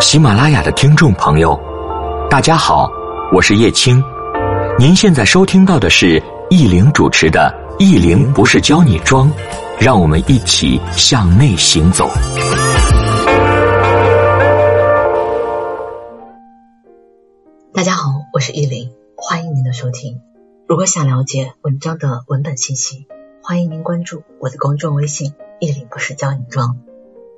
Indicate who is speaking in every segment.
Speaker 1: 喜马拉雅的听众朋友，大家好，我是叶青。您现在收听到的是易玲主持的《易玲不是教你装》，让我们一起向内行走。
Speaker 2: 大家好，我是易玲，欢迎您的收听。如果想了解文章的文本信息，欢迎您关注我的公众微信“易玲不是教你装”。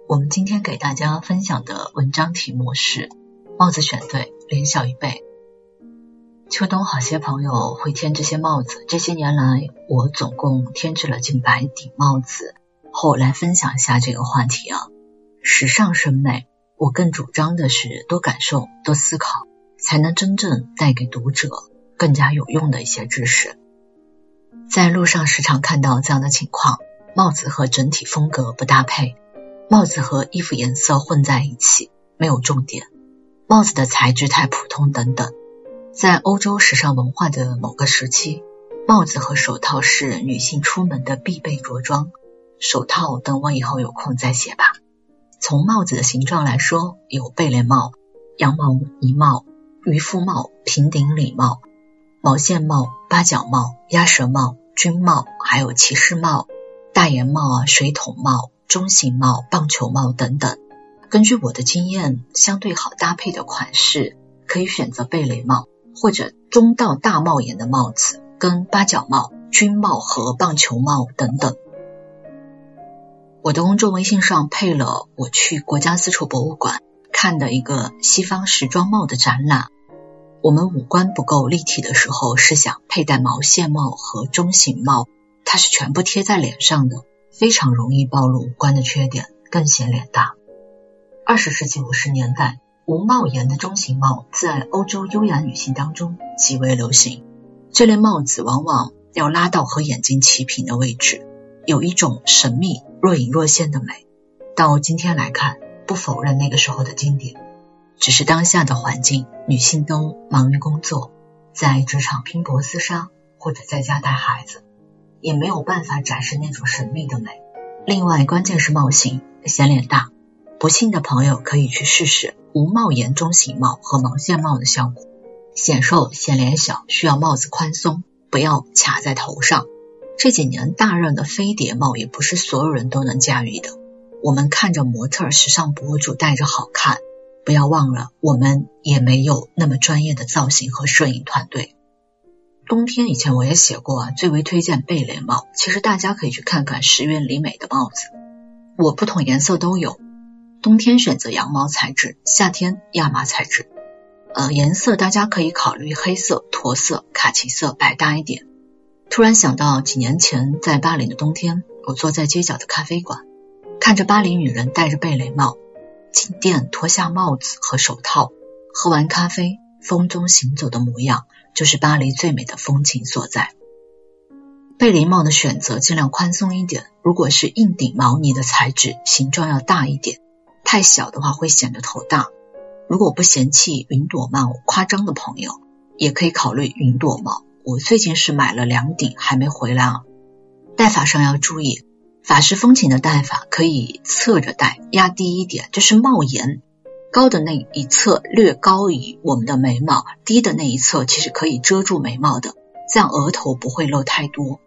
Speaker 2: 我们今天给大家分享的文章题目是“帽子选对，脸小一倍”。秋冬好些朋友会添这些帽子，这些年来我总共添置了近百顶帽子。后来分享一下这个话题啊，时尚审美，我更主张的是多感受、多思考，才能真正带给读者更加有用的一些知识。在路上时常看到这样的情况：帽子和整体风格不搭配。帽子和衣服颜色混在一起，没有重点；帽子的材质太普通等等。在欧洲时尚文化的某个时期，帽子和手套是女性出门的必备着装。手套等我以后有空再写吧。从帽子的形状来说，有贝雷帽、羊毛呢帽、渔夫帽、平顶礼帽、毛线帽、八角帽、鸭舌帽、军帽，还有骑士帽、大檐帽啊、水桶帽。中型帽、棒球帽等等。根据我的经验，相对好搭配的款式可以选择贝雷帽或者中到大帽檐的帽子，跟八角帽、军帽和棒球帽等等。我的公众微信上配了我去国家丝绸博物馆看的一个西方时装帽的展览。我们五官不够立体的时候，是想佩戴毛线帽和中型帽，它是全部贴在脸上的。非常容易暴露五官的缺点，更显脸大。二十世纪五十年代，无帽檐的中型帽在欧洲优雅女性当中极为流行。这类帽子往往要拉到和眼睛齐平的位置，有一种神秘若隐若现的美。到今天来看，不否认那个时候的经典，只是当下的环境，女性都忙于工作，在职场拼搏厮杀，或者在家带孩子。也没有办法展示那种神秘的美。另外，关键是帽型显脸大。不信的朋友可以去试试无帽檐中型帽和毛线帽的效果。显瘦显脸小，需要帽子宽松，不要卡在头上。这几年大热的飞碟帽也不是所有人都能驾驭的。我们看着模特、时尚博主戴着好看，不要忘了，我们也没有那么专业的造型和摄影团队。冬天以前我也写过啊，最为推荐贝雷帽。其实大家可以去看看石原里美的帽子，我不同颜色都有。冬天选择羊毛材质，夏天亚麻材质。呃，颜色大家可以考虑黑色、驼色、卡其色，百搭一点。突然想到几年前在巴黎的冬天，我坐在街角的咖啡馆，看着巴黎女人戴着贝雷帽进店，脱下帽子和手套，喝完咖啡，风中行走的模样。就是巴黎最美的风景所在。贝雷帽的选择尽量宽松一点，如果是硬顶毛呢的材质，形状要大一点，太小的话会显得头大。如果不嫌弃云朵帽夸张的朋友，也可以考虑云朵帽。我最近是买了两顶，还没回来啊。戴法上要注意，法式风情的戴法可以侧着戴，压低一点，这是帽檐。高的那一侧略高于我们的眉毛，低的那一侧其实可以遮住眉毛的，这样额头不会露太多。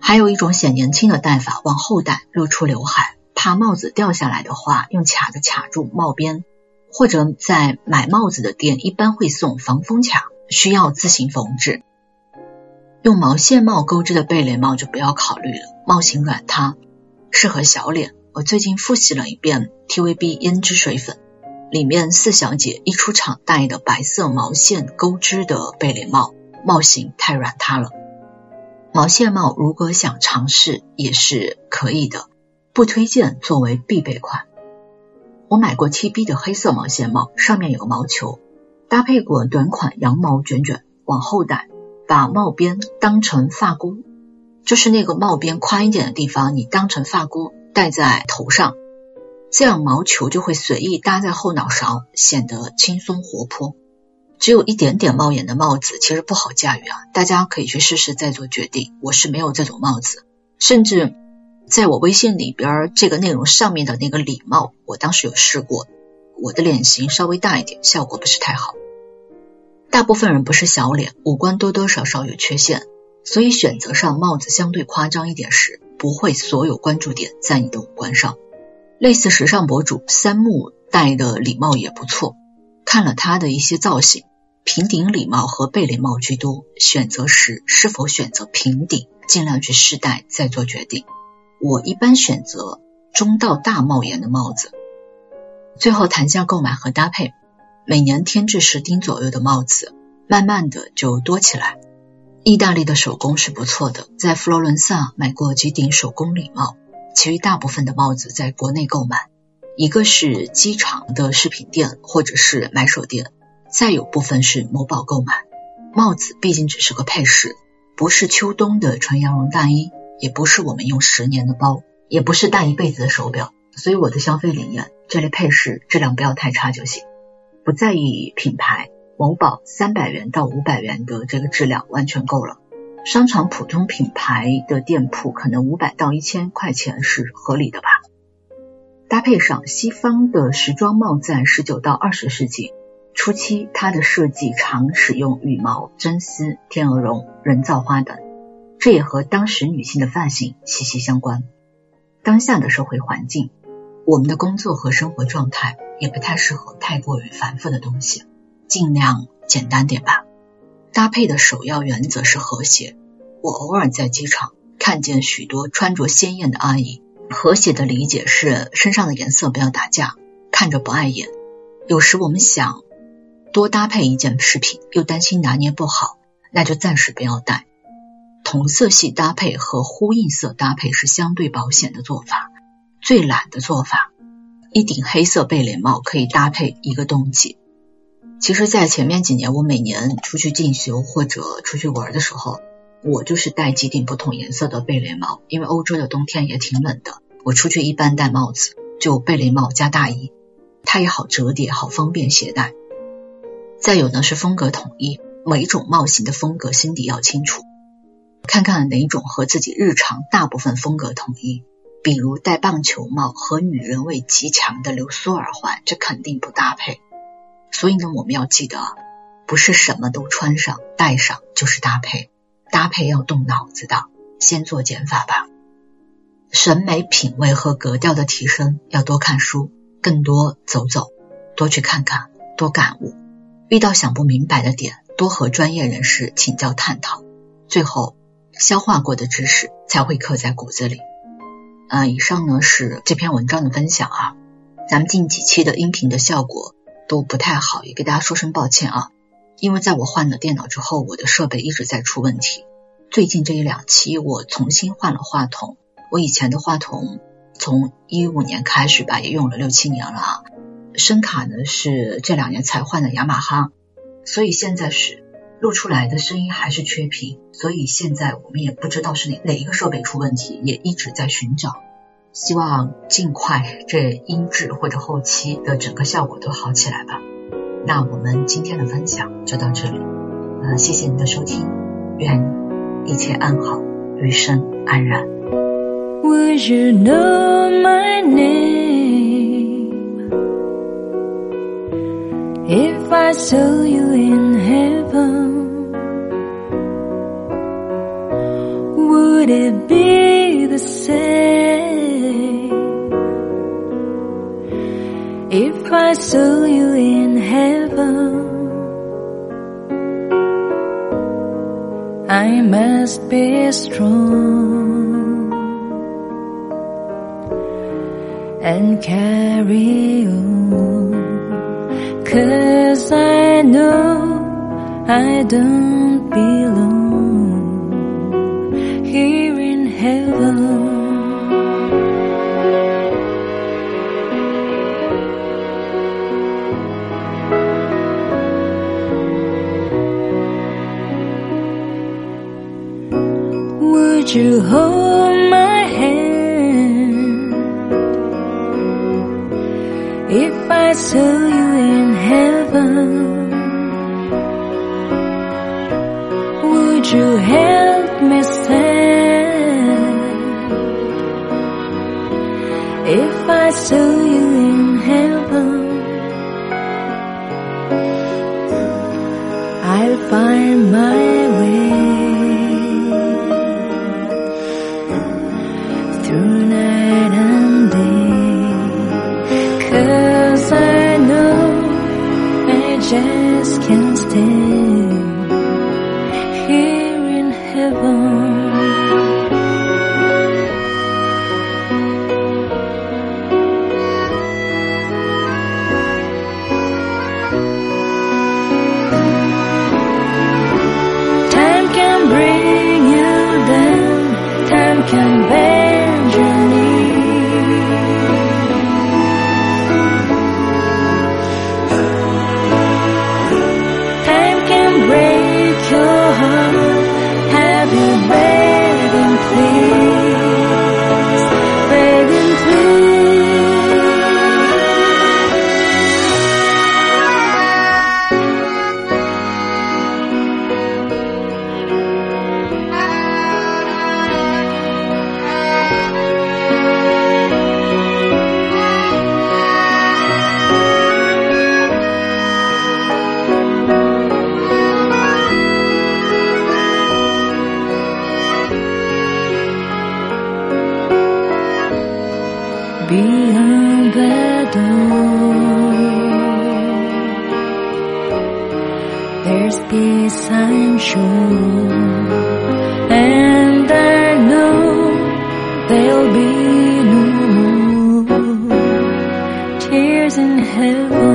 Speaker 2: 还有一种显年轻的戴法，往后戴，露出刘海，怕帽子掉下来的话，用卡子卡住帽边，或者在买帽子的店一般会送防风卡，需要自行缝制。用毛线帽钩织的贝雷帽就不要考虑了，帽型软塌，适合小脸。我最近复习了一遍 TVB 胭脂水粉，里面四小姐一出场戴的白色毛线钩织的贝雷帽，帽型太软塌了。毛线帽如果想尝试也是可以的，不推荐作为必备款。我买过 TB 的黑色毛线帽，上面有个毛球，搭配过短款羊毛卷卷，往后戴，把帽边当成发箍，就是那个帽边宽一点的地方，你当成发箍。戴在头上，这样毛球就会随意搭在后脑勺，显得轻松活泼。只有一点点帽檐的帽子其实不好驾驭啊，大家可以去试试再做决定。我是没有这种帽子，甚至在我微信里边这个内容上面的那个礼帽，我当时有试过，我的脸型稍微大一点，效果不是太好。大部分人不是小脸，五官多多少少有缺陷，所以选择上帽子相对夸张一点时，不会所有关注点在你的五官上。类似时尚博主三木戴的礼帽也不错，看了他的一些造型，平顶礼帽和贝雷帽居多，选择时是否选择平顶，尽量去试戴再做决定。我一般选择中到大帽檐的帽子。最后谈下购买和搭配。每年添置十顶左右的帽子，慢慢的就多起来。意大利的手工是不错的，在佛罗伦萨买过几顶手工礼帽，其余大部分的帽子在国内购买，一个是机场的饰品店或者是买手店，再有部分是某宝购买。帽子毕竟只是个配饰，不是秋冬的纯羊绒大衣，也不是我们用十年的包，也不是戴一辈子的手表，所以我的消费理念，这类配饰质量不要太差就行。不在意品牌，某宝三百元到五百元的这个质量完全够了。商场普通品牌的店铺可能五百到一千块钱是合理的吧。搭配上，西方的时装帽在十九到二十世纪初期，它的设计常使用羽毛、真丝、天鹅绒、人造花等，这也和当时女性的发型息息相关。当下的社会环境。我们的工作和生活状态也不太适合太过于繁复的东西，尽量简单点吧。搭配的首要原则是和谐。我偶尔在机场看见许多穿着鲜艳的阿姨，和谐的理解是身上的颜色不要打架，看着不碍眼。有时我们想多搭配一件饰品，又担心拿捏不好，那就暂时不要戴。同色系搭配和呼应色搭配是相对保险的做法。最懒的做法，一顶黑色贝雷帽可以搭配一个冬季。其实，在前面几年，我每年出去进修或者出去玩的时候，我就是戴几顶不同颜色的贝雷帽，因为欧洲的冬天也挺冷的。我出去一般戴帽子，就贝雷帽加大衣，它也好折叠，好方便携带。再有呢是风格统一，每种帽型的风格心底要清楚，看看哪种和自己日常大部分风格统一。比如戴棒球帽和女人味极强的流苏耳环，这肯定不搭配。所以呢，我们要记得，不是什么都穿上戴上就是搭配，搭配要动脑子的。先做减法吧。审美品味和格调的提升，要多看书，更多走走，多去看看，多感悟。遇到想不明白的点，多和专业人士请教探讨。最后，消化过的知识才会刻在骨子里。啊，以上呢是这篇文章的分享啊，咱们近几期的音频的效果都不太好，也给大家说声抱歉啊。因为在我换了电脑之后，我的设备一直在出问题。最近这一两期我重新换了话筒，我以前的话筒从一五年开始吧，也用了六七年了啊。声卡呢是这两年才换的雅马哈，所以现在是录出来的声音还是缺频。所以现在我们也不知道是哪哪一个设备出问题，也一直在寻找，希望尽快这音质或者后期的整个效果都好起来吧。那我们今天的分享就到这里，呃，谢谢您的收听，愿一切安好，余生安然。would it be I saw you in heaven? I must be strong and carry on, cause I know I don't belong you hold my hand. If I saw you in heaven, would you help me stand? If I saw you in heaven, I'll
Speaker 3: find my way. will.